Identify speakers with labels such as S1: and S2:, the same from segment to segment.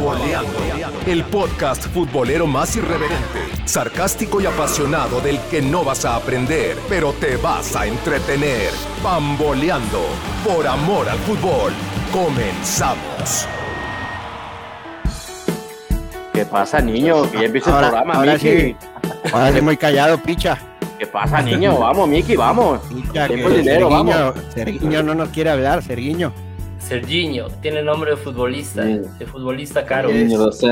S1: Bamboleando, el podcast futbolero más irreverente, sarcástico y apasionado del que no vas a aprender, pero te vas a entretener. Bamboleando, por amor al fútbol. Comenzamos.
S2: ¿Qué pasa, niño? Que ya empieza el
S3: Ahora-
S2: programa,
S3: ahora
S2: Miki.
S3: sí. Ahora sí muy callado, picha.
S2: ¿Qué pasa, niño? Vamos, Miki, vamos.
S3: Picha,
S2: Tiempo
S3: que
S2: dinero,
S3: Serguiño, Serguiño no nos quiere hablar, Serguiño.
S4: Serginho, tiene nombre de futbolista,
S5: Sí.
S4: de futbolista caro.
S3: Sí.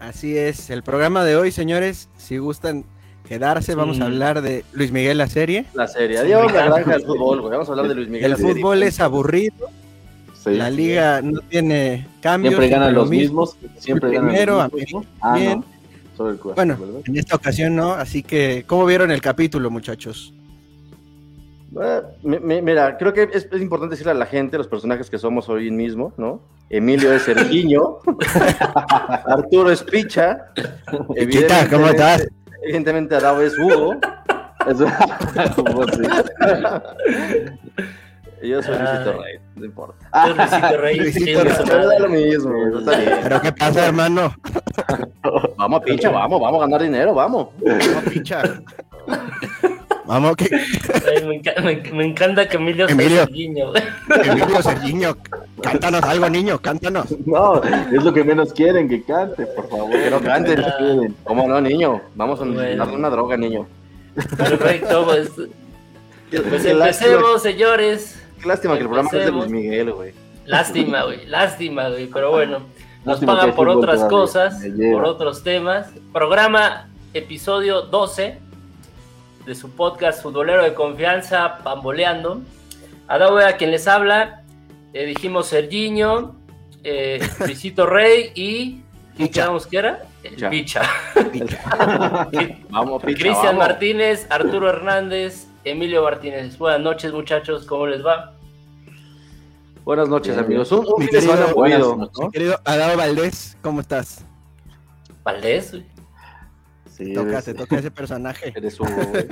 S3: Así es, el programa de hoy, señores, si gustan quedarse, vamos
S4: Sí.
S3: a hablar de Luis Miguel la serie.
S2: La serie. Adiós, la granja del fútbol, güey. Vamos a hablar de Luis Miguel.
S3: El
S2: la serie.
S3: fútbol es aburrido,
S5: Sí.
S3: la liga no tiene cambios.
S5: Siempre ganan
S3: lo
S5: los
S3: mismo.
S5: mismos. Siempre ganan
S3: primero,
S5: los mismos. Ah, no. El
S3: Bueno,
S5: ¿verdad?
S3: en esta ocasión no, así que, ¿cómo vieron el capítulo, muchachos?
S2: Eh, mi- mi- mira, creo que es, es importante decirle a la gente, los personajes que somos hoy mismo, ¿no? Emilio es Sergiño, Arturo es Picha,
S3: Pichita, ¿cómo estás?
S2: Evidentemente Adao es Hugo, yo soy. Luisito Rey, no importa.
S4: Tú, Luisito Rey,
S3: Luisito Rey.
S2: Pero da
S4: madre.
S2: lo mismo, güey, está bien.
S3: ¿Pero qué pasa, hermano?
S2: Vamos, Picha, vamos, vamos a ganar dinero, vamos.
S3: Vamos, picha. Vamos, que
S4: Ay, me, enca- me- me encanta que Emilio sea
S3: Emilio.
S4: Serginho.
S3: Emilio Sergiño, cántanos algo, niño, cántanos.
S5: No, es lo que menos quieren que cante, por favor.
S2: Que no canten.
S5: No quieren.
S2: ¿Cómo no, niño? Vamos a
S4: Bueno.
S2: darle una droga, niño.
S4: Perfecto, pues,
S2: Qué
S4: pues
S2: lástima,
S4: empecemos, señores.
S2: qué lástima que el programa es de. Luis Miguel, güey.
S4: Lástima, güey, lástima, güey, pero bueno. Nos pagan por otras cosas, por otros temas. Programa, episodio 12 de su podcast Futbolero de Confianza, Pamboleando. Adao a quien les habla, eh, dijimos Serginho, eh, Luisito Rey y... ¿Quién
S3: Picha.
S4: quedamos que era? El
S2: Picha.
S4: Picha.
S2: Vamos, Picha,
S4: Cristian. Martínez, Arturo Hernández, Emilio Martínez. Buenas noches, muchachos, ¿cómo les va?
S2: Buenas noches,
S5: Bien,
S2: amigos. Un, un
S3: Mi
S2: fin de semana
S3: querido-
S2: movido,
S5: buenas
S2: ¿no?
S3: Querido Adao Valdés, ¿cómo estás?
S4: Valdés,
S5: Sí,
S3: Toca,
S5: es-
S3: te toca ese personaje.
S2: Eres Hugo, güey.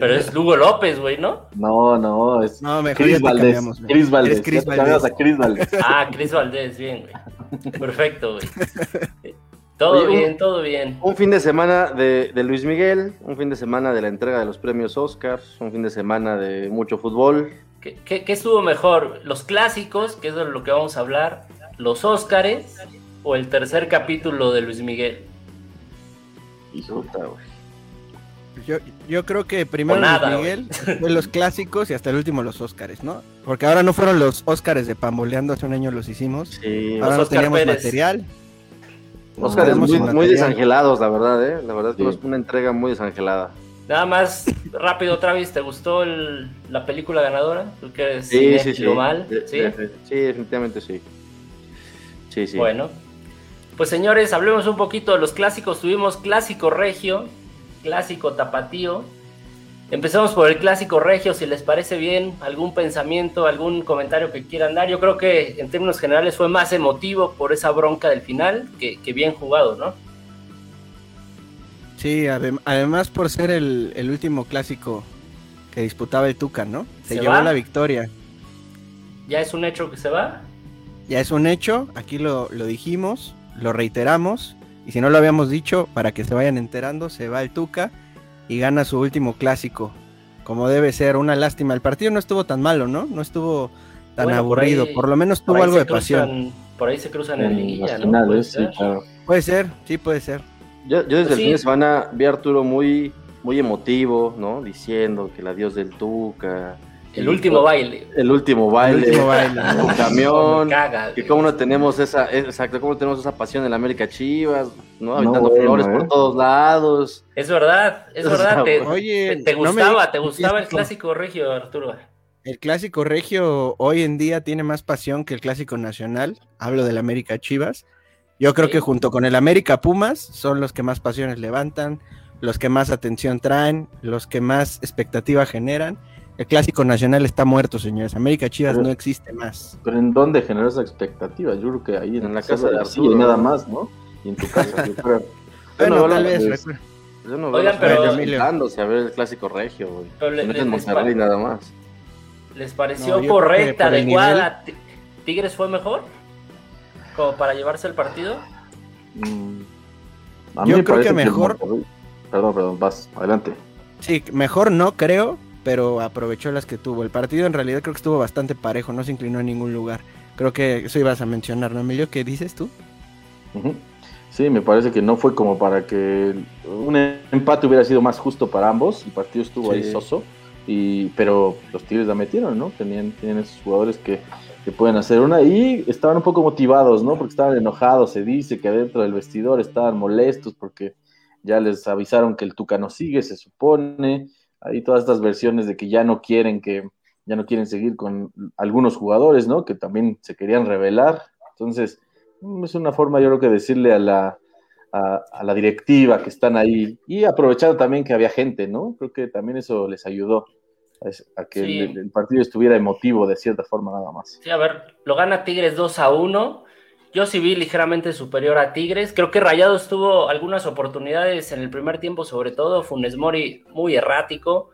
S4: Pero es Lugo López, güey, ¿no?
S5: No, no, es
S3: No, mejor
S5: Chris Valdés.
S3: cambiamos. güey.
S5: Chris Valdés.
S3: Eres Chris Valdés.
S5: a Chris Valdés.
S4: Ah, Cris Valdés, bien, güey. Perfecto, güey. Todo
S2: Oye, un-
S4: bien, todo bien.
S2: Un fin de semana de, de Luis Miguel, un fin de semana de la entrega de los premios Oscars, un fin de semana de mucho fútbol.
S4: ¿Qué, qué- qué estuvo mejor? ¿Los clásicos, que es de lo que vamos a hablar? ¿Los Óscares? ¿O el tercer capítulo de Luis Miguel?
S2: Puta.
S3: Yo, yo creo que primero
S4: nada,
S3: Miguel, después los clásicos y hasta el último los Óscares, ¿no? Porque ahora no fueron los Óscares de Pamboleando, hace un año los hicimos.
S2: Sí,
S3: Ahora no
S4: Oscar
S3: teníamos
S4: Pérez.
S3: material.
S2: Oscars
S3: tenemos
S2: muy, muy desangelados, la verdad, ¿eh? La verdad es que
S5: Sí.
S2: es una entrega muy desangelada.
S4: Nada más rápido, Travis, ¿te gustó el- la película ganadora? ¿Tú que eres
S2: Sí, sí, sí.
S4: mal?
S2: De-
S4: ¿Sí?
S2: de- sí, definitivamente sí. Sí, sí.
S4: Bueno, pues señores, hablemos un poquito de los clásicos. Tuvimos clásico regio, clásico tapatío. Empezamos por el clásico regio, si les parece bien, algún pensamiento, algún comentario que quieran dar. Yo creo que en términos generales fue más emotivo por esa bronca del final que, que bien jugado, ¿no?
S3: Sí, adem- además por ser el, el último clásico que disputaba el Tuca, ¿no? Se,
S4: ¿Se
S3: llevó
S4: va?
S3: la victoria.
S4: Ya es un hecho que se va.
S3: Ya es un hecho, aquí lo, lo dijimos, lo reiteramos, y si no lo habíamos dicho, para que se vayan enterando, se va el Tuca y gana su último clásico, como debe ser, una lástima. El partido no estuvo tan malo, ¿no? No estuvo tan
S4: Bueno, por
S3: aburrido,
S4: ahí-
S3: por lo menos tuvo algo de pasión.
S4: Por ahí se cruzan en liguilla. Puede
S5: sí,
S4: ser.
S5: claro.
S3: Puede ser, sí puede ser.
S2: Yo, yo desde
S4: Pues
S2: el
S4: sí.
S2: fin de semana vi a Arturo muy, muy emotivo, ¿no? Diciendo que el adiós del Tuca.
S4: El último baile.
S2: El último baile.
S3: último baile.
S2: El
S4: Me
S2: camión.
S4: caga,
S2: Que cómo no tenemos esa, exacto, cómo no tenemos esa pasión en la América Chivas, ¿no? Aventando
S5: bueno,
S2: flores
S5: ¿eh?
S2: por todos lados.
S4: Es verdad, es
S2: O
S4: verdad.
S2: sea,
S4: Te,
S3: Oye,
S4: te- te
S3: no me
S4: gustaba,
S3: digas
S4: te gustaba el clásico regio, Arturo.
S3: El clásico regio hoy en día tiene más pasión que el clásico nacional. Hablo del América Chivas. Yo creo
S4: Sí.
S3: que junto con el América Pumas son los que más pasiones levantan, los que más atención traen, los que más expectativa generan. El clásico nacional está muerto, señores. América Chivas
S5: Pero-
S3: no existe más.
S5: Pero ¿en dónde generó esa expectativa? Yo creo que ahí
S2: En la
S5: solo
S2: casa de Arturo,
S5: y nada más, ¿no? Y en tu casa, yo creo.
S3: Bueno,
S2: no,
S3: tal vez.
S5: pues,
S3: recuerda-
S2: Yo no veo
S4: Oigan, pero-
S2: a ver el clásico regio, güey.
S4: Pero le-
S2: en Monterrey
S4: pa-
S2: nada más.
S4: ¿Les pareció
S3: No, que
S4: correcta, adecuada? Ti- ¿Tigres fue mejor? como para llevarse el partido.
S5: Mm, a
S3: Yo
S5: me
S3: creo que mejor-
S5: Monterrey- Perdón, perdón, vas, adelante.
S3: Sí, mejor no creo, pero aprovechó las que tuvo. El partido en realidad creo que estuvo bastante parejo, no se inclinó en ningún lugar. Creo que eso ibas a mencionar, ¿no, Emilio? ¿Qué dices tú?
S5: Sí, me parece que no fue como para que un empate hubiera sido más justo para ambos. El partido estuvo ahí
S2: Sí.
S5: soso, y, pero los Tigres la metieron, ¿no? Tenían, tienen esos jugadores que, que pueden hacer una y estaban un poco motivados, ¿no? Porque estaban enojados. Se dice que dentro del vestidor estaban molestos porque ya les avisaron que el Tuca no sigue, se supone. Hay todas estas versiones de que ya no quieren que ya no quieren seguir con algunos jugadores, ¿no? Que también se querían revelar. Entonces, mm, es una forma, yo creo que decirle a la, a, a la directiva que están ahí y aprovechando también que había gente, ¿no? Creo que también eso les ayudó a, que
S4: Sí.
S5: el, el partido estuviera emotivo de cierta forma nada más.
S4: Sí, a ver, lo gana Tigres 2 a 1. Yo sí vi ligeramente superior a Tigres. Creo que Rayados tuvo algunas oportunidades en el primer tiempo, sobre todo. Funes Mori muy errático.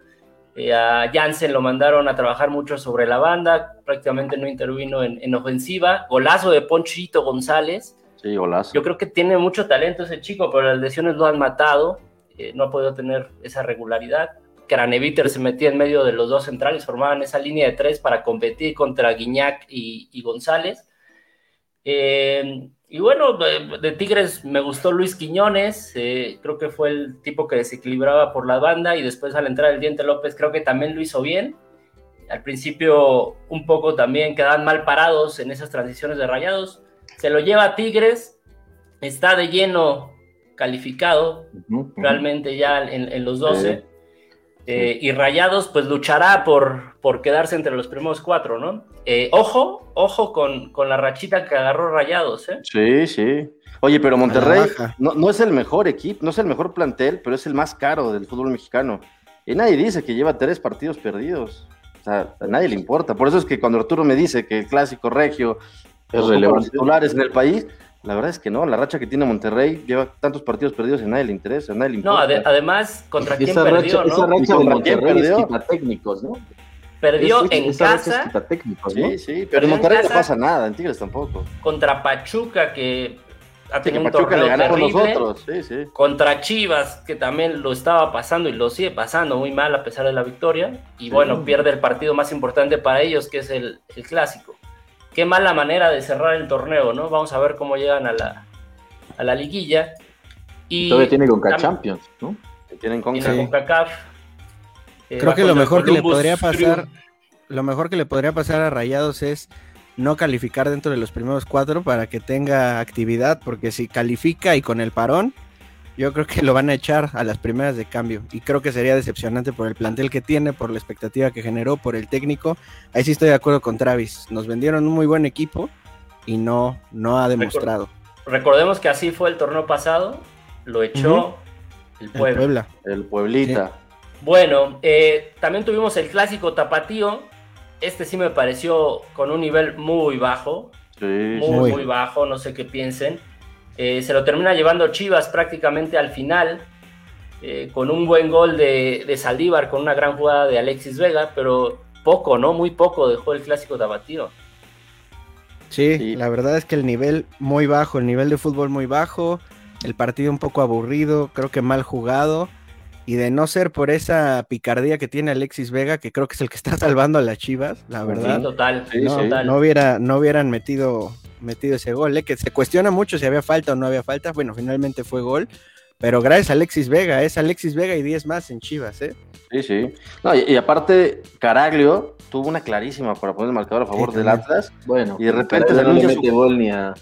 S4: Eh, a Jansen lo mandaron a trabajar mucho sobre la banda. Prácticamente no intervino en, en ofensiva. Golazo de Ponchito González.
S2: Sí, golazo.
S4: Yo creo que tiene mucho talento ese chico, pero las lesiones lo han matado. Eh, no ha podido tener esa regularidad. Craneviter se metía en medio de los dos centrales, formaban esa línea de tres para competir contra Guiñac y, y González. Eh, y bueno, de, de Tigres me gustó Luis Quiñones, eh, creo que fue el tipo que desequilibraba por la banda y después al entrar el Diente López creo que también lo hizo bien. Al principio un poco también quedaban mal parados en esas transiciones de rayados. Se lo lleva a Tigres, está de lleno calificado, realmente ya en, en los 12.
S5: Sí.
S4: Eh, y Rayados, pues luchará por, por quedarse entre los primeros cuatro, ¿no? Eh, ojo, ojo con, con la rachita que agarró Rayados, ¿eh?
S2: Sí, sí. Oye, pero Monterrey no, no es el mejor equipo, no es el mejor plantel, pero es el más caro del fútbol mexicano. Y nadie dice que lleva tres partidos perdidos. O sea, a nadie le importa. Por eso es que cuando Arturo me dice que el clásico regio
S5: Es relevante.
S2: titulares en el país, la verdad es que no. La racha que tiene Monterrey lleva tantos partidos perdidos y a nadie le interesa, a nadie le
S4: No,
S2: importa.
S4: ade- además, ¿contra quién
S5: Esa
S4: perdió,
S5: racha,
S4: no?
S5: esa racha
S2: ¿Y
S5: de Monterrey es
S2: perdió?
S5: quitatécnicos, ¿no?
S4: Perdió
S5: Es-
S4: en
S5: esa racha es
S4: casa
S5: quitatécnicos, ¿no?
S2: Sí, sí, pero en Monterrey no pasa nada, en Tigres tampoco.
S4: contra Pachuca, que ha
S2: Sí, que
S4: tenido un
S2: Pachuca le
S4: torneo
S2: ganamos
S4: terrible.
S2: nosotros, sí, sí.
S4: Contra Chivas, que también lo estaba pasando y lo sigue pasando muy mal a pesar de la victoria. Y bueno, pierde el partido más importante para ellos, que es el, el clásico. Qué mala manera de cerrar el torneo, ¿no? Vamos a ver cómo llegan a la, a la liguilla. Y
S5: Todavía tiene Conca
S4: tam-
S5: Champions, ¿no?
S2: Tienen con
S4: tiene
S3: Sí.
S4: CONCACAF. Eh,
S3: Creo que lo mejor que le podría pasar,
S4: Crew.
S3: lo mejor que le podría pasar a Rayados es no calificar dentro de los primeros cuatro para que tenga actividad, porque si califica y con el parón, yo creo que lo van a echar a las primeras de cambio. Y creo que sería decepcionante por el plantel que tiene, por la expectativa que generó, por el técnico. Ahí sí estoy de acuerdo con Travis. Nos vendieron un muy buen equipo y no, no ha demostrado.
S4: Recordemos que así fue el torneo pasado. Lo echó el
S3: El
S4: pueblo.
S3: Puebla.
S2: el Pueblita.
S4: Bueno, eh, también tuvimos el clásico tapatío. Este sí me pareció con un nivel muy bajo,
S2: Sí,
S4: muy,
S3: Muy.
S4: muy bajo, no sé qué piensen. Eh, se lo termina llevando Chivas prácticamente al final, eh, con un buen gol de, de Saldívar, con una gran jugada de Alexis Vega, pero poco, ¿no? Muy poco dejó el clásico tapatío.
S3: Sí,
S2: Sí.
S3: la verdad es que el nivel muy bajo, el nivel de fútbol muy bajo, el partido un poco aburrido, creo que mal jugado. Y de no ser por esa picardía que tiene Alexis Vega, que creo que es el que está salvando a las Chivas, la
S4: Sí,
S3: verdad,
S4: total,
S2: Sí,
S3: no,
S2: sí.
S4: total.
S3: no hubiera, no hubieran metido, metido ese gol, ¿eh? que se cuestiona mucho si había falta o no había falta. Bueno, finalmente fue gol, pero gracias a Alexis Vega, es Alexis Vega y 10 más en Chivas, ¿eh?
S2: Sí, sí. No, y, y aparte, Caraglio tuvo una clarísima para poner el marcador a favor
S3: Sí,
S2: del. Atlas.
S5: Bueno,
S2: Y de repente se
S5: no le
S2: anuncia
S5: mete
S2: su-
S5: gol ni a...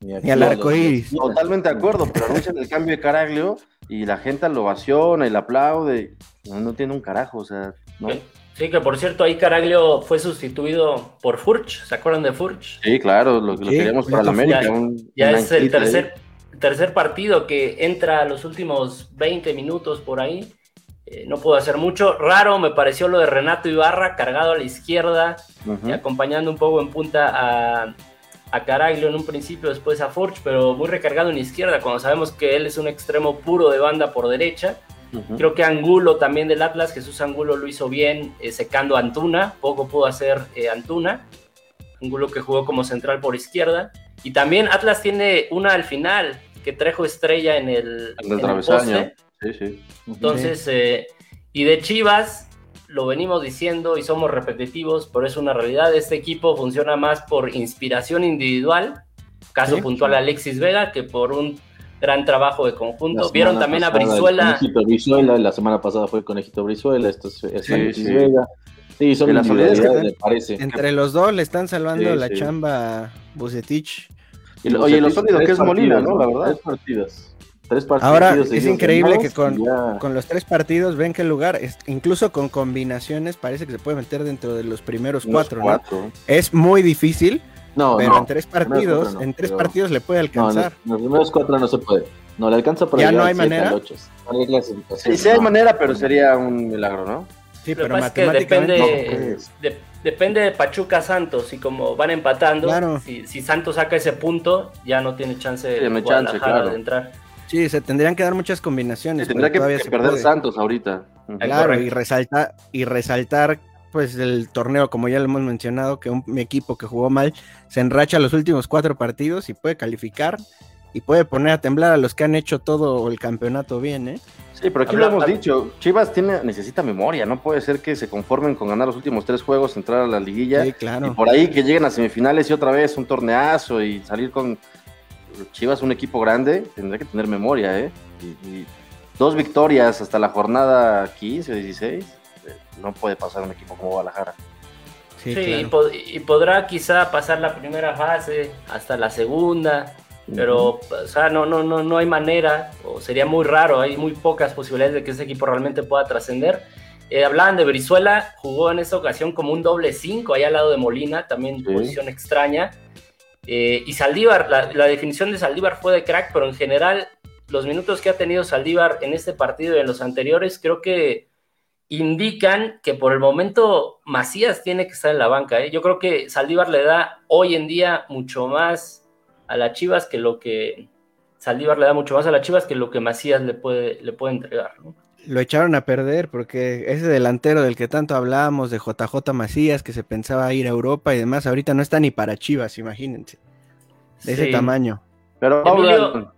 S5: Ni, a
S3: Ni al arco iris.
S2: Totalmente de acuerdo, pero anuncian el cambio de Caraglio y la gente lo ovaciona y le aplaude. No, no tiene un carajo, o sea, ¿no?
S4: Sí, que por cierto, ahí Caraglio fue sustituido por Furch, ¿se acuerdan de Furch?
S2: Sí, claro, lo, queríamos para la
S3: ya-
S2: América. un-
S4: Ya
S2: un
S4: es el
S2: ahí.
S4: tercer, tercer partido que entra a los últimos 20 minutos por ahí. Eh, no pudo hacer mucho. Raro me pareció lo de Renato Ibarra, cargado a la izquierda, y acompañando un poco en punta a, a Caraglio en un principio, después a Forge, pero muy recargado en izquierda, cuando sabemos que él es un extremo puro de banda por derecha. Creo que Angulo también del Atlas, Jesús Angulo lo hizo bien eh, secando a Antuna, poco pudo hacer eh, Antuna. Angulo que jugó como central por izquierda. Y también Atlas tiene una al final, que Trejo estrella en el,
S2: En el
S4: en
S2: travesaño.
S4: poste.
S2: Sí, sí.
S4: Entonces, eh, y de Chivas, lo venimos diciendo y somos repetitivos, pero es una realidad. Este equipo funciona más por inspiración individual, caso
S3: Sí,
S4: puntual
S3: sí.
S4: Alexis Vega, que por un gran trabajo de conjunto. Vieron también a
S5: pasada
S4: Brizuela.
S5: Conejito Brizuela, la semana pasada fue Conejito Brizuela, esto es, es
S2: Sí,
S5: Alexis
S2: sí.
S5: Vega. Sí, son
S2: Y la solidez que
S5: individualidades,
S3: dan-
S5: me parece.
S3: Entre los dos le están salvando
S2: Sí,
S3: la
S2: sí.
S3: chamba Bucetich.
S2: Y lo- oye, lo sólido que es Molina, ¿no? La verdad.
S5: Tres partidos. Tres partidos.
S3: Ahora, es increíble que con, con los tres partidos ven qué lugar, es- incluso con combinaciones, parece que se puede meter dentro de los primeros cuatro, ¿no? Es muy difícil,
S5: No,
S3: pero
S5: no.
S3: en tres partidos,
S5: no,
S3: en tres
S5: pero-
S3: partidos le puede
S5: No, en los,
S3: alcanzar.
S5: en los primeros cuatro no se puede. No, le alcanza para
S3: ¿Ya
S5: llegar
S3: no hay manera?
S5: al ocho. No hay clasificación,
S2: Sí, sí hay
S5: no.
S2: manera, pero sería un milagro, ¿no?
S3: Sí,
S4: que
S3: pero
S4: es que depende, de- depende de Pachuca Santos y como van empatando,
S3: Claro.
S4: si, si Santos saca ese punto, ya no tiene chance
S2: Sí, chance, claro.
S4: de entrar.
S3: Sí, se tendrían que dar muchas combinaciones.
S2: Tendría
S3: pero
S2: que,
S3: se
S2: perder
S3: puede.
S2: Santos ahorita.
S3: Claro, y resaltar, y resaltar pues el torneo, como ya lo hemos mencionado, que un equipo que jugó mal se enracha los últimos cuatro partidos y puede calificar y puede poner a temblar a los que han hecho todo el campeonato bien, ¿eh?
S2: Sí, pero aquí
S4: Habla-
S2: lo hemos dicho. Chivas tiene, necesita memoria. No puede ser que se conformen con ganar los últimos tres juegos, entrar a la liguilla.
S3: Sí,
S2: Y
S3: claro.
S2: por ahí que lleguen a semifinales y otra vez un torneazo y salir con Chivas, un equipo grande, tendrá que tener memoria, ¿eh? Y, y dos victorias hasta la jornada 15 o 16, eh, no puede pasar un equipo como Guadalajara.
S3: Sí,
S4: Sí, y,
S3: claro.
S4: pod- y podrá quizá pasar la primera fase hasta la segunda, pero o sea, no, no, no, no hay manera, o sería muy raro, hay muy pocas posibilidades de que ese equipo realmente pueda trascender. Eh, hablaban de Brizuela, jugó en esta ocasión como un doble 5 allá al lado de Molina, también
S2: Sí.
S4: posición extraña. Eh, y Saldívar, la, definición de Saldívar fue de crack, pero en general los minutos que ha tenido Saldívar en este partido y en los anteriores creo que indican que por el momento Macías tiene que estar en la banca. ¿eh? Yo creo que Saldívar le da hoy en día mucho más a las Chivas que lo que Saldívar le da mucho más a las Chivas que lo que Macías le puede, le puede entregar. ¿no?
S3: Lo echaron a perder porque ese delantero del que tanto hablábamos, de JJ Macías, que se pensaba ir a Europa y demás, ahorita no está ni para Chivas, imagínense. De ese tamaño.
S2: Pero
S4: Emilio-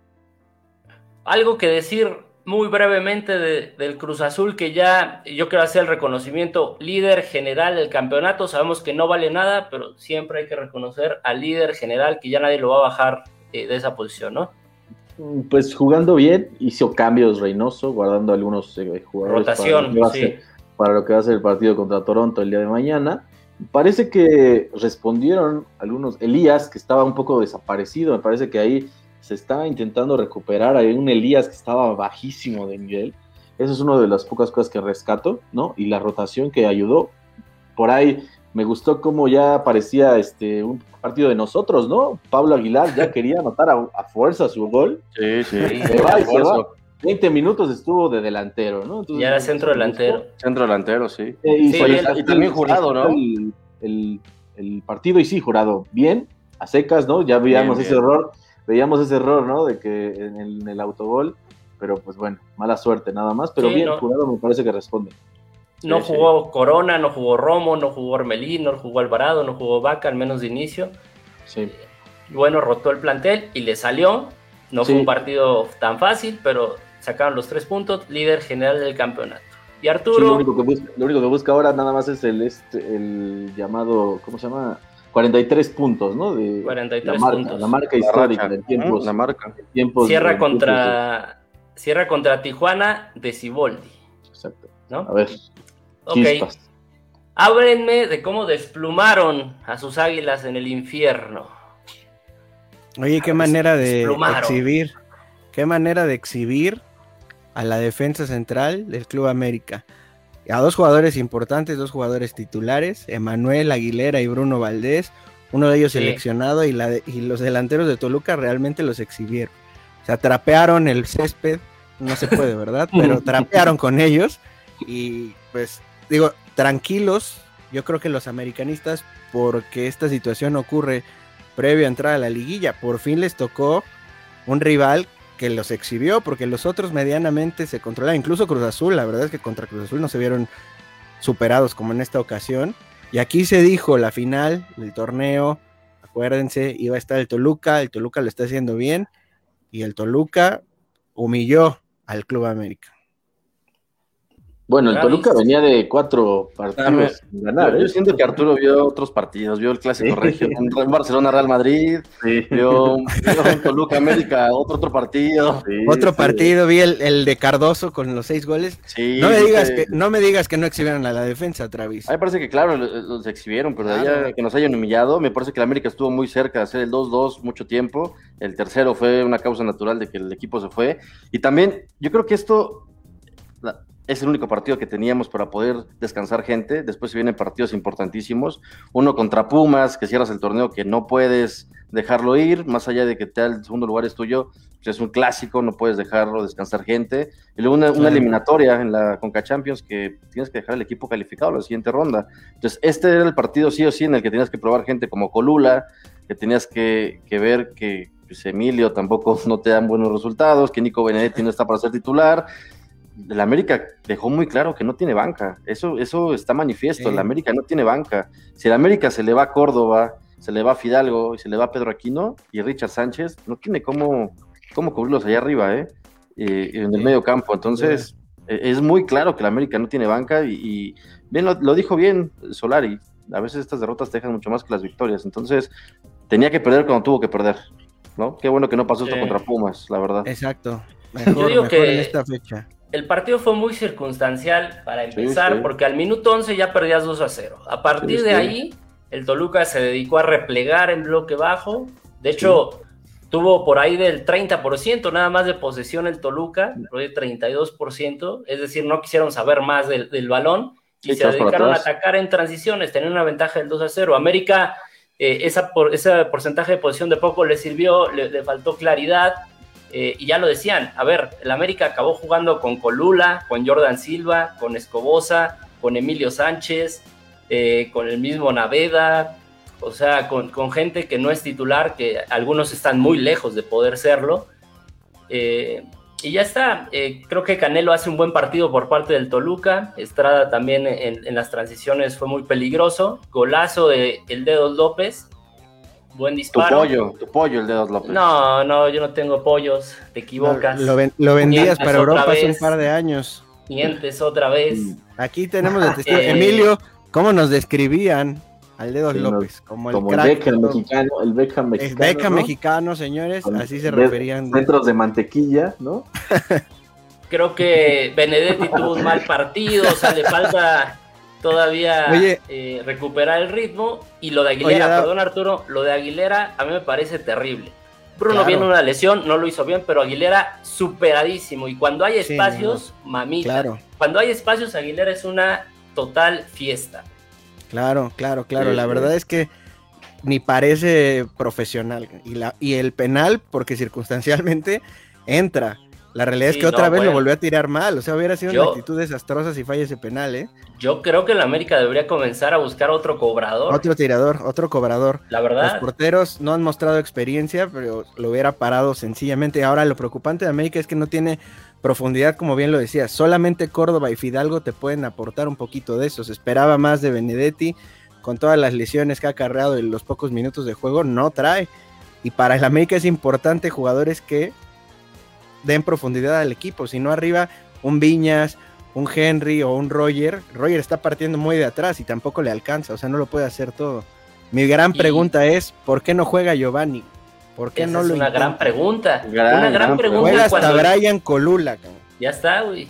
S4: Algo que decir muy brevemente de- del Cruz Azul, que ya yo quiero hacer el reconocimiento, líder general del campeonato, sabemos que no vale nada, pero siempre hay que reconocer al líder general, que ya nadie lo va a bajar eh, de esa posición, ¿no?
S5: Mm, Pues jugando bien, hizo cambios Reynoso, guardando algunos eh, jugadores
S4: Rotación,
S5: para, lo que va a
S4: sí.
S5: ser- para lo que va a ser el partido contra Toronto el día de mañana. Parece que respondieron algunos, Elías, que estaba un poco desaparecido, me parece que ahí se estaba intentando recuperar, hay un Elías que estaba bajísimo de nivel. Eso es una de las pocas cosas que rescato, ¿no? Y la rotación que ayudó. Por ahí me gustó cómo ya parecía este, un partido de nosotros, ¿no? Pablo Aguilar ya quería anotar a, a fuerza su gol.
S2: Sí, sí.
S5: Se va y se va.
S2: Esfuerzo.
S5: 20 minutos estuvo de delantero, ¿no? Entonces,
S4: Ya era centro delantero.
S2: Centro delantero, sí.
S5: Eh, y,
S4: Sí, bien.
S2: Y también jurado, ¿no?
S5: El, el- el partido y sí, jurado. Bien, a secas, ¿no? Ya veíamos
S2: Bien,
S5: ese
S2: bien.
S5: error, veíamos ese error, ¿no? De que en el, en el autogol, pero pues bueno, mala suerte nada más, pero
S4: Sí,
S5: bien,
S4: no.
S5: jurado me parece que responde.
S4: No
S2: Sí, sí.
S4: jugó Corona, no jugó Romo, no jugó Ormelín, no jugó Alvarado, no jugó Vaca, al menos de inicio.
S5: Sí.
S4: Y bueno, rotó el plantel y le salió. No fue un partido tan fácil, pero sacaron los tres puntos, líder general del campeonato. Y
S5: Sí, lo,
S4: Arturo,
S5: único que busca, lo único que busca ahora nada más es el, este, el llamado, ¿cómo se llama? 43 puntos, ¿no? De
S4: 43
S5: la marca,
S4: puntos.
S5: La marca histórica
S2: racha.
S5: de tiempos.
S2: Ujú, La marca.
S5: tiempos
S4: cierra contra cierra contra Tijuana de Ciboldi,
S5: Exacto.
S4: ¿no?
S5: A ver,
S4: Ok.
S5: chispas.
S4: Háblenme de cómo desplumaron a sus águilas en el infierno.
S3: Oye, qué
S4: Ah,
S3: manera de
S4: desplumaron.
S3: exhibir, qué manera de exhibir a la defensa central del Club América. A dos jugadores importantes, dos jugadores titulares, Emanuel Aguilera y Bruno Valdés, uno de ellos
S4: Sí.
S3: seleccionado y, la de- y los delanteros de Toluca realmente los exhibieron. O sea, trapearon el césped, no se puede, ¿verdad? Pero trapearon con ellos y pues digo, tranquilos, yo creo que los americanistas, porque esta situación ocurre previo a entrar a la liguilla, por fin les tocó un rival que los exhibió, porque los otros medianamente se controlaban, incluso Cruz Azul, la verdad es que contra Cruz Azul no se vieron superados como en esta ocasión, y aquí se dijo la final del torneo, acuérdense, iba a estar el Toluca, el Toluca lo está haciendo bien y el Toluca humilló al Club América.
S5: Bueno, el Toluca venía de cuatro partidos
S2: sin ganar. Yo, ¿eh? siento que Arturo vio otros partidos, vio el clásico regio, en Barcelona Real Madrid, vio, vio Toluca América, otro otro partido.
S3: otro partido, vi el, de Cardoso con los seis goles. no me digas que no me digas que no exhibieron a la defensa, Travis.
S2: A mí me parece que claro, los exhibieron, pero ya que nos hayan humillado, me parece que la América estuvo muy cerca de hacer el 2-2 mucho tiempo. El tercero fue una causa natural de que el equipo se fue. Y también, yo creo que esto es el único partido que teníamos para poder descansar gente. Después se vienen partidos importantísimos. Uno contra Pumas, que cierras el torneo que no puedes dejarlo ir, más allá de que te el segundo lugar es tuyo, pues es un clásico, no puedes dejarlo descansar gente. Y luego una, eliminatoria en la Conca Champions que tienes que dejar el equipo calificado en la siguiente ronda. Entonces, este era el partido sí o sí en el que tenías que probar gente como Colula, que tenías que, ver que pues, Emilio tampoco no te dan buenos resultados, que Nico Benedetti no está para ser titular el América dejó muy claro que no tiene banca. Eso, eso está manifiesto. El América no tiene banca. Si el América se le va a Córdoba, se le va a Fidalgo y se le va a Pedro Aquino y Richard Sánchez, no tiene cómo, cómo cubrirlos allá arriba, ¿eh? eh en el medio campo. Entonces, e, es muy claro que el América no tiene banca y, bien lo, dijo bien Solari. A veces estas derrotas te dejan mucho más que las victorias. Entonces, tenía que perder cuando tuvo que perder. ¿no? Qué bueno que no pasó esto contra Pumas, la verdad.
S3: Exacto. Mejor, Yo que en esta fecha
S4: el partido fue muy circunstancial para empezar, porque al minuto 11 ya perdías 2 a 0. A partir de ahí, el Toluca se dedicó a replegar en bloque bajo. De hecho, tuvo por ahí del 30% nada más de posesión el Toluca, de 32%, es decir, no quisieron saber más del, balón y se dedicaron a atacar en transiciones, tenían una ventaja del 2 a 0. América, eh, esa por, ese porcentaje de posición de poco le sirvió, le faltó claridad eh, y ya lo decían, a ver, el América acabó jugando con Colula, con Jordan Silva, con Escobosa, con Emilio Sánchez, eh, con el mismo Naveda, o sea, con, gente que no es titular, que algunos están muy lejos de poder serlo. Eh, y ya está, creo que Canelo hace un buen partido por parte del Toluca, Estrada también en, en las transiciones fue muy peligroso, golazo de El Dedo López, Buen disparo.
S2: Tu pollo, tu pollo, el de dos López.
S4: No, no, yo no tengo pollos, te equivocas.
S3: Lo, vendías para Europa hace un par de años.
S4: Mientes otra vez.
S3: Aquí tenemos el testigo. Eh, Emilio, ¿cómo nos describían al dedo López?
S5: Como el, Beckham mexicano, el Beckham
S3: mexicano. El Beckham mexicano, señores, así se referían.
S5: Centros de mantequilla, ¿no?
S4: Creo que Benedetti tuvo un mal partido, o sea, le falta todavía eh, recuperar el ritmo. Y lo de Aguilera, perdón Arturo, lo de Aguilera a mí me parece terrible. Bruno viene una lesión, no lo hizo bien, pero Aguilera superadísimo. Y cuando hay espacios, mamita. Cuando hay espacios, Aguilera es una total fiesta.
S3: Claro, claro, claro. La verdad es que ni parece profesional. Y, la, y el penal, porque circunstancialmente entra. La realidad es que otra vez lo volvió a tirar mal. O sea, hubiera sido una actitud desastrosa si falla ese penal, ¿eh?
S4: Yo creo que la América debería comenzar a buscar otro cobrador.
S3: Otro tirador, otro cobrador.
S4: La verdad.
S3: Los porteros no han mostrado experiencia, pero lo hubiera parado sencillamente. Ahora, lo preocupante de América es que no tiene profundidad, como bien lo decía. Solamente Córdoba y Fidalgo te pueden aportar un poquito de eso. Se esperaba más de Benedetti. Con todas las lesiones que ha acarreado en los pocos minutos de juego, no trae. Y para el América es importante jugadores que den profundidad al equipo. Si no arriba, un Viñas, un Henry o un Roger, Roger está partiendo muy de atrás y tampoco le alcanza, o sea, no lo puede hacer todo. Mi gran pregunta es, ¿por qué no juega Giovanni? ¿Por qué no
S4: es
S3: lo
S4: una gran pregunta. una gran, pregunta.
S3: Juega hasta Brian Colula.
S4: Ya está, güey.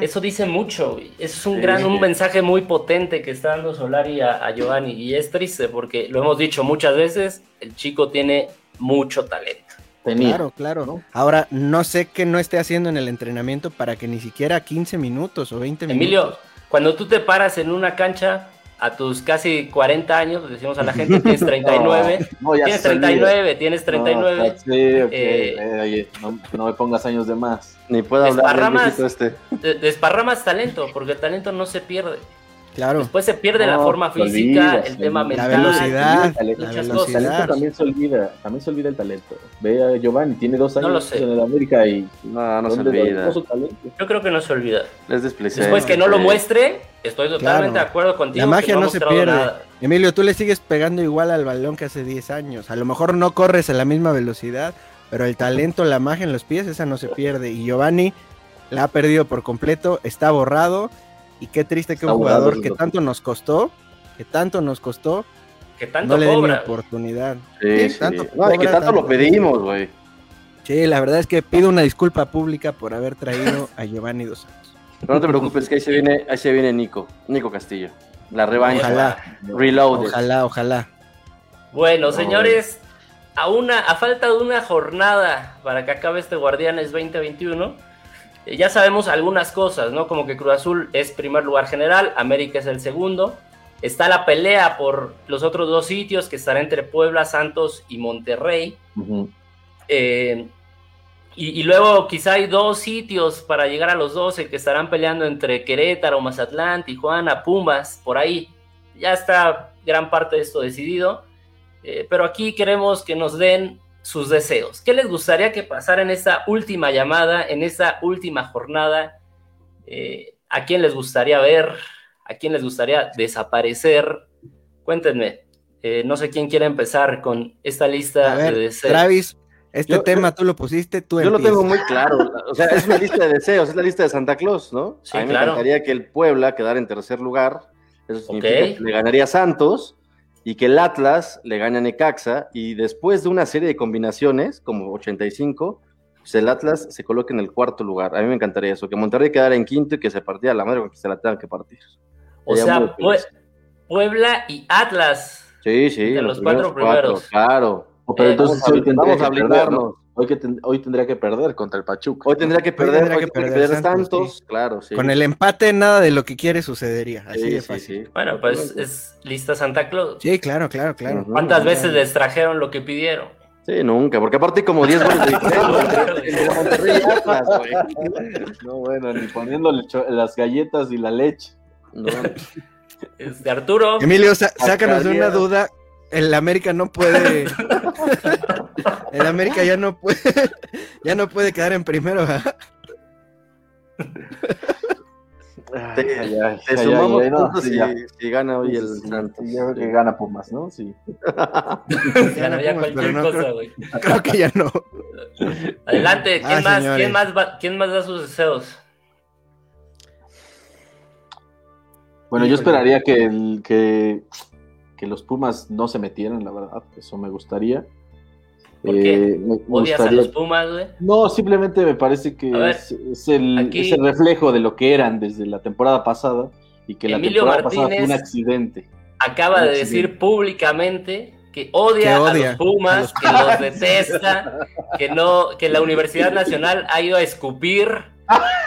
S4: Eso dice mucho, güey. Eso es un gran, un mensaje muy potente que está dando Solari a, a Giovanni. Y es triste porque lo hemos dicho muchas veces, el chico tiene mucho talento.
S3: Claro, claro. ¿no? Ahora, no sé qué no esté haciendo en el entrenamiento para que ni siquiera 15 minutos o 20 minutos.
S4: Emilio, cuando tú te paras en una cancha a tus casi 40 años, decimos a la gente, tienes 39, tienes 39, tienes 39. sí,
S5: okay. Eh, no, me pongas años de más.
S2: Ni puedo hablar
S4: del este. Desparramas talento, porque el talento no se pierde.
S3: Claro.
S4: Después se pierde la
S5: No,
S4: forma física,
S5: olvida,
S4: el tema.
S3: La
S4: mental,
S3: velocidad,
S4: muchas
S3: la
S4: cosas.
S5: El
S3: velocidad.
S5: talento también se olvida, también se olvida el talento. Ve a Giovanni, tiene dos
S4: No lo
S5: años
S4: sé.
S5: en el América y
S2: No, no se
S5: ¿dónde
S2: olvida.
S5: talento?
S4: Yo creo que no se olvida.
S2: Es desplicente.
S4: Después que no lo muestre, estoy totalmente
S3: Claro.
S4: de acuerdo contigo.
S3: La magia no se pierde.
S4: nada.
S3: Emilio, tú le sigues pegando igual al balón que hace 10 años. A lo mejor no corres a la misma velocidad, pero el talento, la magia en los pies, esa no se pierde. Y Giovanni la ha perdido por completo, está borrado. Y qué triste que un jugador que tanto nos costó, que tanto nos costó,
S4: Que tanto
S3: no le den
S4: cobra.
S3: oportunidad.
S2: Sí,
S3: Sí,
S2: sí.
S3: tanto
S2: No, y que
S3: cobra,
S2: tanto lo pedimos, güey.
S3: Sí, la verdad es que pido una disculpa pública por haber traído a Giovanni Dos Santos.
S2: Pero no te preocupes, que ahí se viene, ahí se viene Nico, Nico Castillo. La revancha.
S3: Ojalá,
S2: Reloaded.
S3: ojalá, ojalá.
S4: Bueno, señores, a una, a falta de una jornada para que acabe este Guardianes 2021, eh, ya sabemos algunas cosas, ¿no? Como que Cruz Azul es primer lugar general, América es el segundo. Está la pelea por los otros dos sitios que estará entre Puebla, Santos y Monterrey. Eh, y, y luego quizá hay dos sitios para llegar a los 12 que estarán peleando entre Querétaro, Mazatlán, Tijuana, Pumas, por ahí. Ya está gran parte de esto decidido. Eh, pero aquí queremos que nos den sus deseos. ¿Qué les gustaría que pasara en esta última llamada, en esta última jornada? Eh, ¿A quién les gustaría ver? ¿A quién les gustaría desaparecer? Cuéntenme. Eh, no sé quién quiere empezar con esta lista
S3: A ver,
S4: de deseos.
S3: Travis, este
S2: Yo-
S3: tema tú lo pusiste, tú
S2: Yo lo tengo muy claro. O sea, es una lista de deseos, es la lista de Santa Claus, ¿no?
S4: Sí,
S2: a mí me encantaría que el Puebla quedara en tercer lugar. Eso significa
S4: Ok.
S2: que le ganaría a Santos y que el Atlas le gane a Necaxa. Y después de una serie de combinaciones, como 85, pues el Atlas se coloca en el cuarto lugar. A mí me encantaría eso, que Monterrey quedara en quinto y que se partiera la madre con que se la tengan que partir.
S4: O
S2: Sería
S4: sea. Pue- Puebla y Atlas.
S2: Sí, sí.
S4: de
S2: en
S4: los cuatro primeros.
S2: Claro.
S5: Oh, Pero
S4: Eh,
S5: entonces
S2: vamos a- blindarnos.
S5: Hoy, que ten- hoy tendría que perder contra el Pachuca.
S2: Hoy tendría que perder,
S3: tendría
S2: hoy
S3: que
S2: tendría
S3: perder
S2: Santos,
S3: Santos, sí.
S2: claro, sí.
S3: Con el empate nada de lo que quiere sucedería, así
S2: Sí,
S3: de fácil.
S2: sí.
S4: Bueno, pues es lista Santa Claus.
S3: Sí, claro, claro, claro.
S4: ¿Cuántas veces les trajeron lo que pidieron?
S2: Sí, nunca, porque aparte hay como 10 goles de.
S5: No, bueno, ni poniéndole las galletas y la leche.
S2: No,
S4: Este, Arturo,
S3: Emilio, sácanos de una duda. El América no puede. El América ya no puede. Ya no puede quedar en primero.
S2: Te-
S5: Ay, ay,
S2: te
S5: ay,
S2: sumamos
S5: ay, no,
S2: puntos
S5: sí,
S2: si,
S5: ya.
S2: si gana hoy el Santos.
S5: sí, yo creo que gana Pumas, ¿no? Sí.
S4: ganaría
S3: Pumas,
S4: cualquier
S3: no
S4: cosa, güey.
S3: Creo que ya no.
S4: Adelante, ¿quién,
S3: Ah,
S4: más,
S3: señores.
S4: ¿quién, más va- ¿quién más da sus deseos?
S5: Bueno, yo esperaría que, el- que, que los Pumas no se metieran, la verdad. Eso me gustaría.
S4: ¿Por qué?
S5: Eh, me- me
S4: ¿Odias a los Pumas, güey?
S5: No, simplemente me parece que
S4: ver,
S5: es, es el,
S4: aquí-
S5: es el reflejo de lo que eran desde la temporada pasada y que la
S4: Emilio
S5: temporada pasada fue un
S4: Martínez-
S5: accidente.
S4: Acaba de decir públicamente que odia,
S3: Que
S4: a los Pumas,
S3: a los
S4: que los detesta, que no, que la Universidad Nacional ha ido a escupir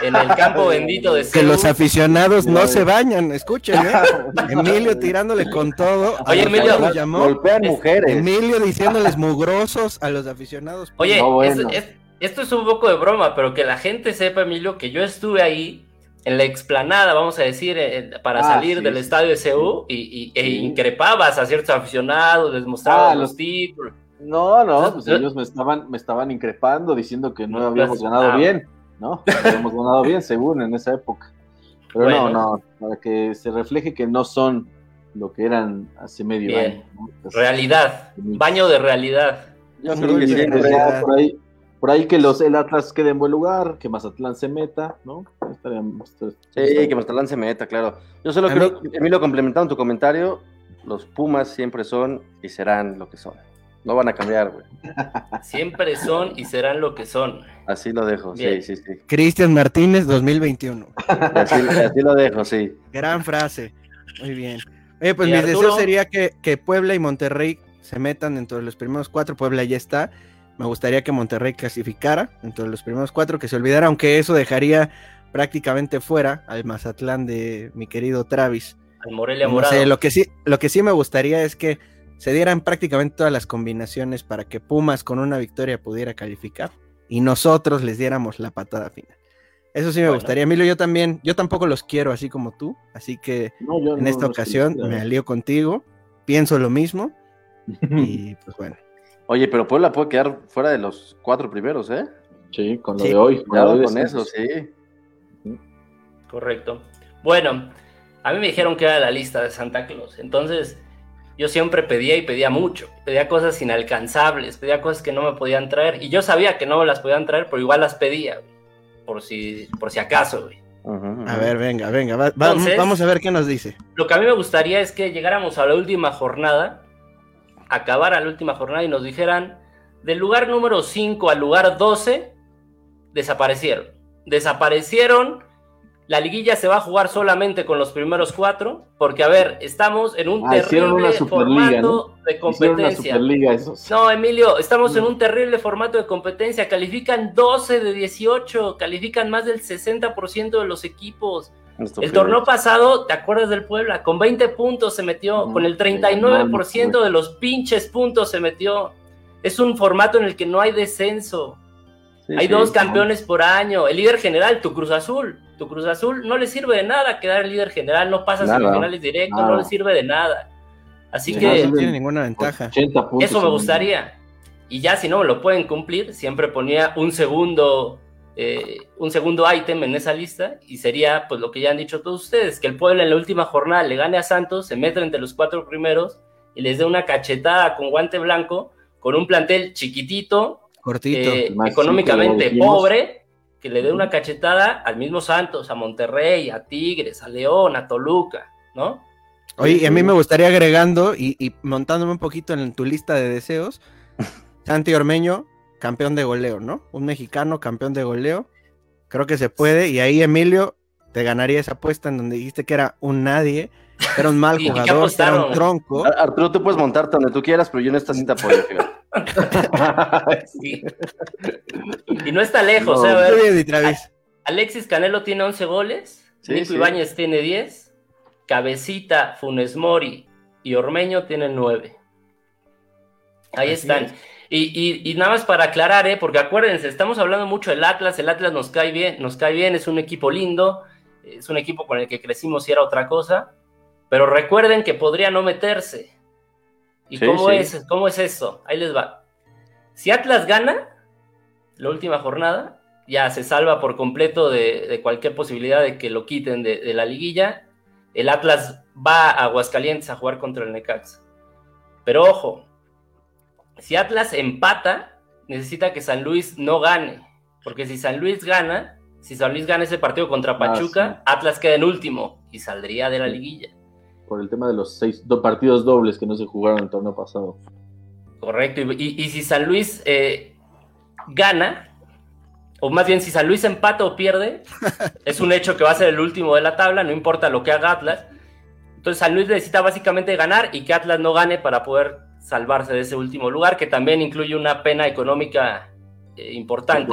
S4: en el campo bendito de
S3: Que
S4: Seúl.
S3: los aficionados no se bañan. Escuchen, ¿eh? Emilio tirándole con todo.
S4: Oye, Emilio,
S3: llamó.
S2: Golpean
S4: Es-
S2: mujeres.
S3: Emilio diciéndoles mugrosos a los aficionados.
S4: Oye,
S5: No, bueno.
S4: es- es- esto es un poco de broma, pero que la gente sepa, Emilio, que yo estuve ahí en la explanada, vamos a decir, eh, para
S5: Ah,
S4: salir
S5: sí,
S4: del
S5: sí,
S4: estadio de CU y, y- e increpabas a ciertos aficionados, les mostrabas
S5: Ah,
S4: los
S5: los-
S4: títulos.
S5: No, no, pues ellos me estaban, me estaban increpando diciendo que no
S4: No,
S5: habíamos
S4: pues,
S5: ganado
S4: ah.
S5: bien, ¿no? Habíamos ganado bien, según en esa época. Pero
S4: Bueno.
S5: no, no, para que se refleje que no son lo que eran hace medio
S4: Bien.
S5: año. ¿no? Pues,
S4: Realidad, baño de realidad.
S2: Yo
S3: Sí,
S2: creo que
S3: sí, realidad.
S5: por ahí, por ahí que los, el Atlas quede en buen lugar, que Mazatlán se meta, ¿no? Estaría-
S2: Sí, que Mazatlán se meta, claro. Yo solo
S3: A
S2: creo, Emilio, complementando tu comentario, los Pumas siempre son y serán lo que son. No van a cambiar, güey.
S4: Siempre son y serán lo que son.
S2: Así lo dejo,
S4: Bien.
S2: sí, sí, sí.
S3: Cristian Martínez 2021.
S2: Así, así lo dejo, sí.
S3: Gran frase. Muy bien. Oye, pues
S4: ¿Y
S3: mi deseo sería que, que Puebla y Monterrey se metan dentro de los primeros cuatro. Puebla ya está. Me gustaría que Monterrey clasificara dentro de los primeros cuatro, que se olvidara, aunque eso dejaría prácticamente fuera al Mazatlán de mi querido Travis.
S4: Al Morelia
S3: No
S4: Morado.
S3: sé, lo que sí, lo que sí me gustaría es que se dieran prácticamente todas las combinaciones para que Pumas con una victoria pudiera calificar y nosotros les diéramos la patada final. Eso sí me
S4: Bueno.
S3: gustaría. Emilio, yo también, yo tampoco los quiero así como tú, así que
S5: No, yo
S3: en
S5: no-
S3: esta ocasión me alío contigo, pienso lo mismo y pues bueno.
S2: Oye, pero Puebla puede quedar fuera de los cuatro primeros, ¿eh?
S5: Sí, con lo
S3: Sí,
S5: de hoy. con
S2: Cuidado eso, sí.
S4: Correcto. Bueno, a mí me dijeron que era la lista de Santa Claus. Entonces, yo siempre pedía y pedía mucho. Pedía cosas inalcanzables, pedía cosas que no me podían traer. Y yo sabía que no me las podían traer, pero igual las pedía, güey, por si, por si acaso, güey.
S3: A ver, venga, venga, va- va-
S4: Entonces-
S3: vamos a ver qué nos dice.
S4: Lo que a mí me gustaría es que llegáramos a la última jornada, acabara la última jornada y nos dijeran, del lugar número 5 al lugar 12, desaparecieron. Desaparecieron. La liguilla se va a jugar solamente con los primeros cuatro, porque a ver, estamos en un
S5: Ah,
S4: terrible
S5: una
S4: formato de
S5: una
S4: competencia.
S5: Esos.
S4: No, Emilio, estamos en un terrible formato de competencia. Califican 12 de 18, califican más del 60% de los equipos. El torneo pasado, ¿te acuerdas del Puebla? Con 20 puntos se metió,
S5: Mm,
S4: con el 39% de los pinches puntos se metió. Es un formato en el que no hay descenso.
S2: Sí,
S4: hay
S2: sí.
S4: dos campeones por año. El líder general, tu Cruz Azul. Tu Cruz Azul no le sirve de nada quedar el líder general, no pasa a
S2: Nada.
S4: semifinales directo,
S5: Nada.
S4: no le sirve de nada. Así
S5: Sí,
S4: que
S3: No tiene ninguna ventaja.
S5: 80 puntos
S4: eso me gustaría. Y ya si no me lo pueden cumplir, siempre ponía un segundo, eh, un segundo ítem en esa lista y sería pues lo que ya han dicho todos ustedes, que el Puebla en la última jornada le gane a Santos, se meta entre los cuatro primeros y les dé una cachetada con guante blanco, con un plantel chiquitito,
S3: Cortito.
S4: eh, económicamente pobre, que le dé una cachetada al mismo Santos, a Monterrey, a Tigres, a León, a Toluca, ¿no?
S3: Oye, y a mí me gustaría agregando y, y montándome un poquito en tu lista de deseos, Santi Ormeño, campeón de goleo, ¿no? Un mexicano campeón de goleo. Creo que se puede. Y ahí, Emilio, te ganaría esa apuesta en donde dijiste que era un nadie, era un mal
S4: ¿Y qué
S3: jugador, era un tronco.
S2: Ar- Arturo, tú puedes montarte donde tú quieras, pero yo en esta apoyo, fíjate.
S4: Sí. y no está lejos,
S5: No,
S4: ¿eh?
S3: Bien.
S4: Alexis Canelo tiene 11 goles,
S2: Sí,
S4: Nico
S2: sí.
S4: Ibáñez tiene 10, Cabecita, Funes Mori y Ormeño tienen 9. Ahí
S3: Así
S4: están.
S3: es.
S4: Y, y- y nada más para aclarar, ¿eh? porque acuérdense, estamos hablando mucho del Atlas, el Atlas nos cae bien, nos cae bien, es un equipo lindo, es un equipo con el que crecimos y era otra cosa, pero recuerden que podría no meterse. ¿Y
S2: Sí,
S4: cómo,
S2: sí.
S4: Es, cómo es eso? Ahí les va. Si Atlas gana la última jornada, ya se salva por completo de, de cualquier posibilidad de que lo quiten de, de la liguilla. El Atlas va a Aguascalientes a jugar contra el Necaxa. Pero ojo, si Atlas empata, necesita que San Luis no gane. Porque si San Luis gana, si San Luis gana ese partido contra Pachuca, Atlas queda en último y saldría de la liguilla.
S5: Por el tema de los seis do- partidos dobles que no se jugaron el torneo pasado.
S4: Correcto. Y, y- y si San Luis eh, gana, o más bien si San Luis empata o pierde, es un hecho que va a ser el último de la tabla, no importa lo que haga Atlas. Entonces San Luis necesita básicamente ganar y que Atlas no gane para poder salvarse de ese último lugar, que también incluye una pena económica eh, importante, ¿no?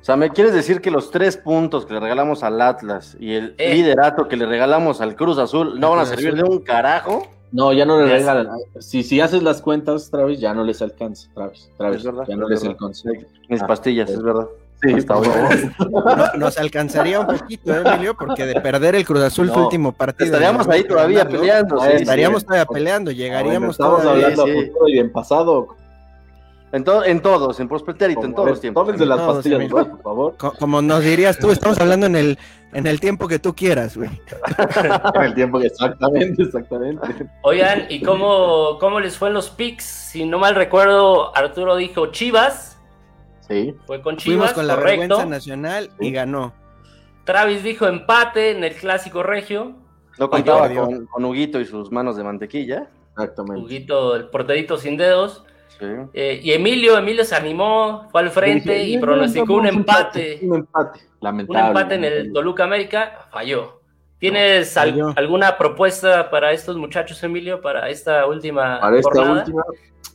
S2: O sea, ¿me quieres decir que los tres puntos que le regalamos al Atlas y el
S4: Eh.
S2: liderato que le regalamos al Cruz Azul no van a servir de un carajo?
S5: No, ya no le regalan. Si, si haces las cuentas, Travis, ya no les alcanza. Travis, Travis
S2: Es verdad,
S5: ya no
S2: es
S5: les
S2: verdad.
S5: alcanza.
S2: Mis
S5: Ah,
S2: pastillas, es verdad.
S5: Sí, favor.
S3: No- nos alcanzaría un poquito, ¿eh, Emilio, porque de perder el Cruz Azul su
S5: No,
S3: último partido.
S2: Estaríamos ahí todavía peleando. sí,
S5: Ahí
S2: sí.
S3: Estaríamos todavía peleando, llegaríamos
S5: Bueno, estamos
S3: todavía.
S5: hablando
S2: sí.
S5: a futuro y en pasado.
S2: En, to- en todos, en Prosperity, en todos los tiempos.
S5: Tómense las
S3: Todos,
S5: pastillas, por favor.
S3: Co- Como nos dirías tú, estamos hablando en el, en el tiempo que tú quieras, güey.
S5: En el tiempo que exactamente, exactamente.
S4: Oigan, ¿y cómo, cómo les fue en los picks? Si no mal recuerdo, Arturo dijo Chivas,
S5: Sí.
S4: fue con
S3: Fuimos
S4: Chivas,
S3: con la
S4: correcto.
S3: vergüenza nacional y ganó.
S4: Travis dijo empate en el clásico regio.
S2: No contaba con, con Huguito y sus manos de mantequilla.
S5: Exactamente.
S4: Huguito, el porterito sin dedos.
S2: Sí.
S4: Eh, y Emilio, Emilio se animó, fue al frente
S5: Dije,
S4: y
S5: "No,
S4: pronosticó un empate.
S5: Un empate.
S4: Un
S5: Lamentable.
S4: empate en el. Toluca América, falló. ¿Tienes
S3: falló.
S4: alguna propuesta para estos muchachos, Emilio, para esta última
S5: Para esta
S4: jornada?
S5: última,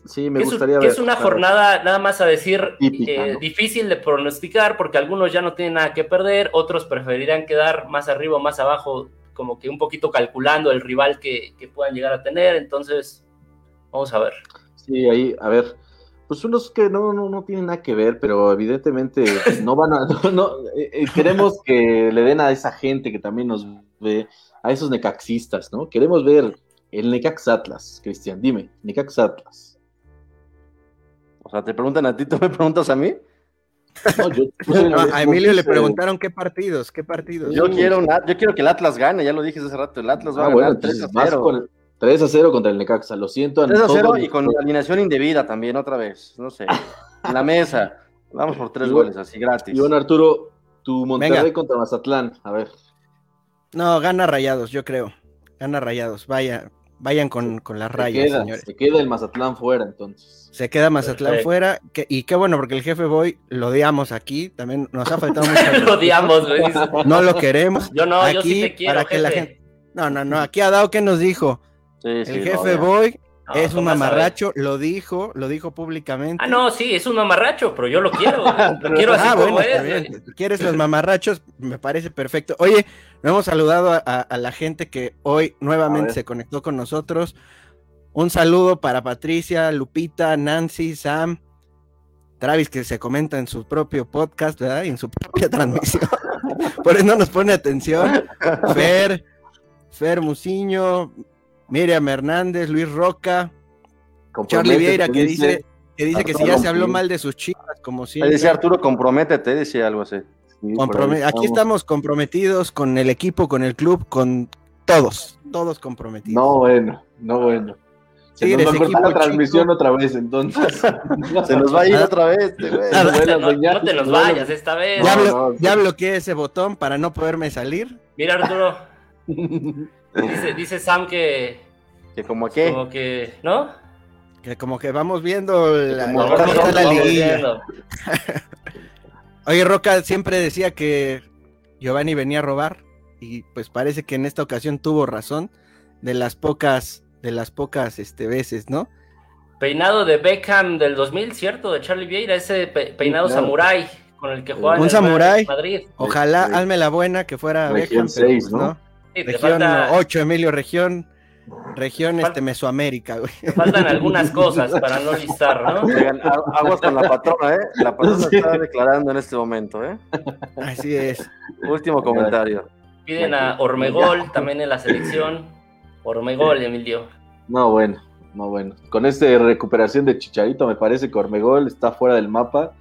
S5: sí, me
S4: que es,
S5: gustaría
S4: que
S5: ver.
S4: es una
S5: claro.
S4: jornada, nada más a decir,
S5: Típica,
S4: eh,
S5: ¿no?
S4: difícil de pronosticar porque algunos ya no tienen nada que perder, otros preferirían quedar más arriba o más abajo, como que un poquito calculando el rival que, que puedan llegar a tener. Entonces, vamos a ver.
S5: Sí, ahí, a ver. pues unos que no, no, no tienen nada que ver, pero evidentemente no van a, no, no, eh, eh, queremos que le den a esa gente que también nos ve, a esos necaxistas, ¿no? Queremos ver el Necax Atlas, Cristian, dime, Necax Atlas.
S2: O sea, te preguntan a ti, tú me preguntas a mí.
S3: No, yo, no, a Emilio le preguntaron qué partidos, qué partidos.
S2: Yo quiero, una, yo quiero que el Atlas gane, ya lo dije hace rato, el Atlas va ah, a ganar 3 a 0.
S5: 3 a 0 contra el Necaxa, lo siento.
S2: 3 a 0 y con alineación indebida también, otra vez, no sé. en la mesa, vamos por tres goles, así gratis.
S5: Y bueno, Arturo, tu Monterrey contra Mazatlán, a ver.
S3: No, gana Rayados, yo creo. Gana Rayados, vaya, vayan con, con las rayas, señores.
S5: Se queda el Mazatlán fuera, entonces.
S3: Se queda Mazatlán fuera, y qué bueno, porque el jefe Boy lo odiamos aquí, también nos ha faltado mucho.
S4: lo odiamos,
S3: No lo queremos.
S4: Yo no, yo sí te quiero,
S3: para que la gente... No, no, no, aquí ha dado que nos dijo, el jefe Boy es un mamarracho, lo dijo, lo dijo públicamente.
S4: Ah, no, sí, es un mamarracho, pero yo lo quiero. lo quiero así ah, como es.
S3: ¿Quieres los mamarrachos? Me parece perfecto. Oye, nos hemos saludado a, la gente que hoy nuevamente se conectó con nosotros. Un saludo para Patricia, Lupita, Nancy, Sam, Travis, que se comenta en su propio podcast, ¿verdad? Y en su propia transmisión. Por eso no nos pone atención. Fer, Fer Musiño, Miriam Hernández, Luis Roca, Charlie Vieira que dice, que dice que si ya se habló mal de sus chicas, como siempre.
S2: Dice Arturo, comprométete, dice algo así.
S3: Aquí estamos comprometidos con el equipo, con el club, con todos, todos comprometidos.
S5: No, bueno, no, bueno. Se nos va a cortar la transmisión otra vez, entonces.
S2: se nos va a ir otra vez.
S4: Este no, te nos vayas esta vez.
S3: Ya, ya bloqueé ese botón para no poderme salir.
S4: Mira, Arturo. Dice, Sam que.
S2: ¿Que como qué?
S4: Como que. ¿No?
S3: Que como que vamos viendo la, la Oye, Roca siempre decía que Giovanni venía a robar. Y pues parece que en esta ocasión tuvo razón. De las pocas, de las pocas este, veces, ¿no?
S4: Peinado de Beckham del 2000, ¿cierto? De Charlie Vieira, ese peinado samurai con el que jugaba
S3: Un samurai. Madrid. Ojalá, hazme la buena que fuera Beckham. 6, pues, ¿no? Región 8, Emilio, región, región este, Mesoamérica, güey.
S4: faltan algunas cosas para no listar, ¿no?
S2: aguas con la patrona, ¿eh? La patrona está declarando en este momento, ¿eh?
S3: Así es.
S2: Último comentario.
S4: Piden a Ormegol también en la selección. Ormegol, Emilio.
S5: No, bueno, no, bueno. Con esta recuperación de Chicharito, me parece que Ormegol está fuera del mapa,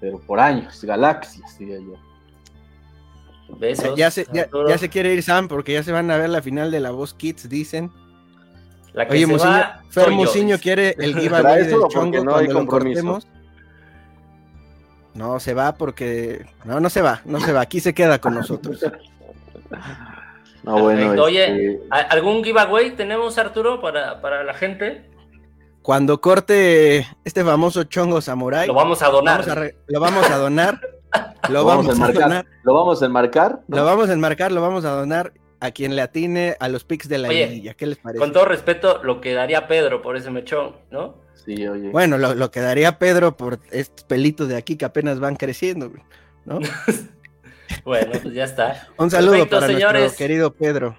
S5: pero por años, galaxias, diría yo.
S3: Ya se, ya, se quiere ir Sam porque ya se van a ver la final de la Voz Kids, dicen. Oye, Musiño, Fer Musiño quiere el giveaway del chongo no cuando lo cortemos. No, se va porque. No, no se va, no se va. Aquí se queda con nosotros.
S5: No, bueno.
S4: Oye, este, ¿algún giveaway tenemos, Arturo, para, para la gente?
S3: Cuando corte este famoso chongo samurai.
S4: Lo vamos a donar.
S3: lo vamos a donar. Lo, vamos, a donar.
S5: ¿Lo vamos a enmarcar?
S3: Lo vamos a enmarcar, lo vamos a donar a quien le atine a los pics de la
S4: oye, ¿Qué les parece? Con todo respeto, lo que daría Pedro por ese mechón, ¿no?
S5: Sí, oye.
S3: Bueno, lo, lo que daría Pedro por estos pelitos de aquí que apenas van creciendo, ¿no?
S4: bueno, pues ya está.
S3: Un saludo para nuestro querido Pedro.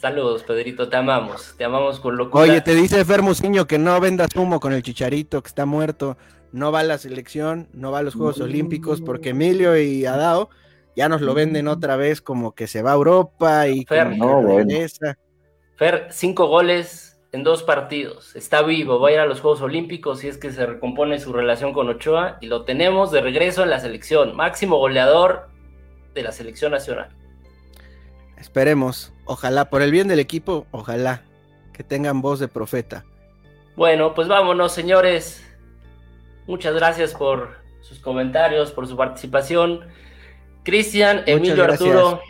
S4: Saludos, Pedrito, te amamos, te amamos con locura.
S3: Oye, te dice Fermusiño que no vendas humo con el chicharito, que está muerto no va a la selección, no va a los Juegos Olímpicos, porque Emilio y Adao ya nos lo venden otra vez como que se va a Europa y
S4: Fer,
S3: no,
S4: Fer, cinco goles en dos partidos, está vivo, va a ir a los Juegos Olímpicos si es que se recompone su relación con Ochoa y lo tenemos de regreso en la selección, máximo goleador de la selección nacional.
S3: Esperemos, ojalá, por el bien del equipo, ojalá que tengan voz de profeta.
S4: Bueno, pues vámonos, señores. Muchas gracias por sus comentarios, por su participación. Cristian, Emilio Arturo.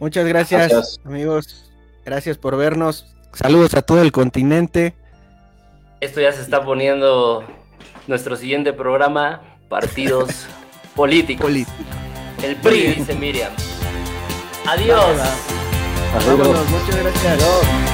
S3: Muchas gracias, amigos. Gracias por vernos. Saludos a todo el continente.
S4: Esto ya se está poniendo nuestro siguiente programa, partidos políticos. El PRI, dice Miriam. Adiós.
S3: Muchas gracias.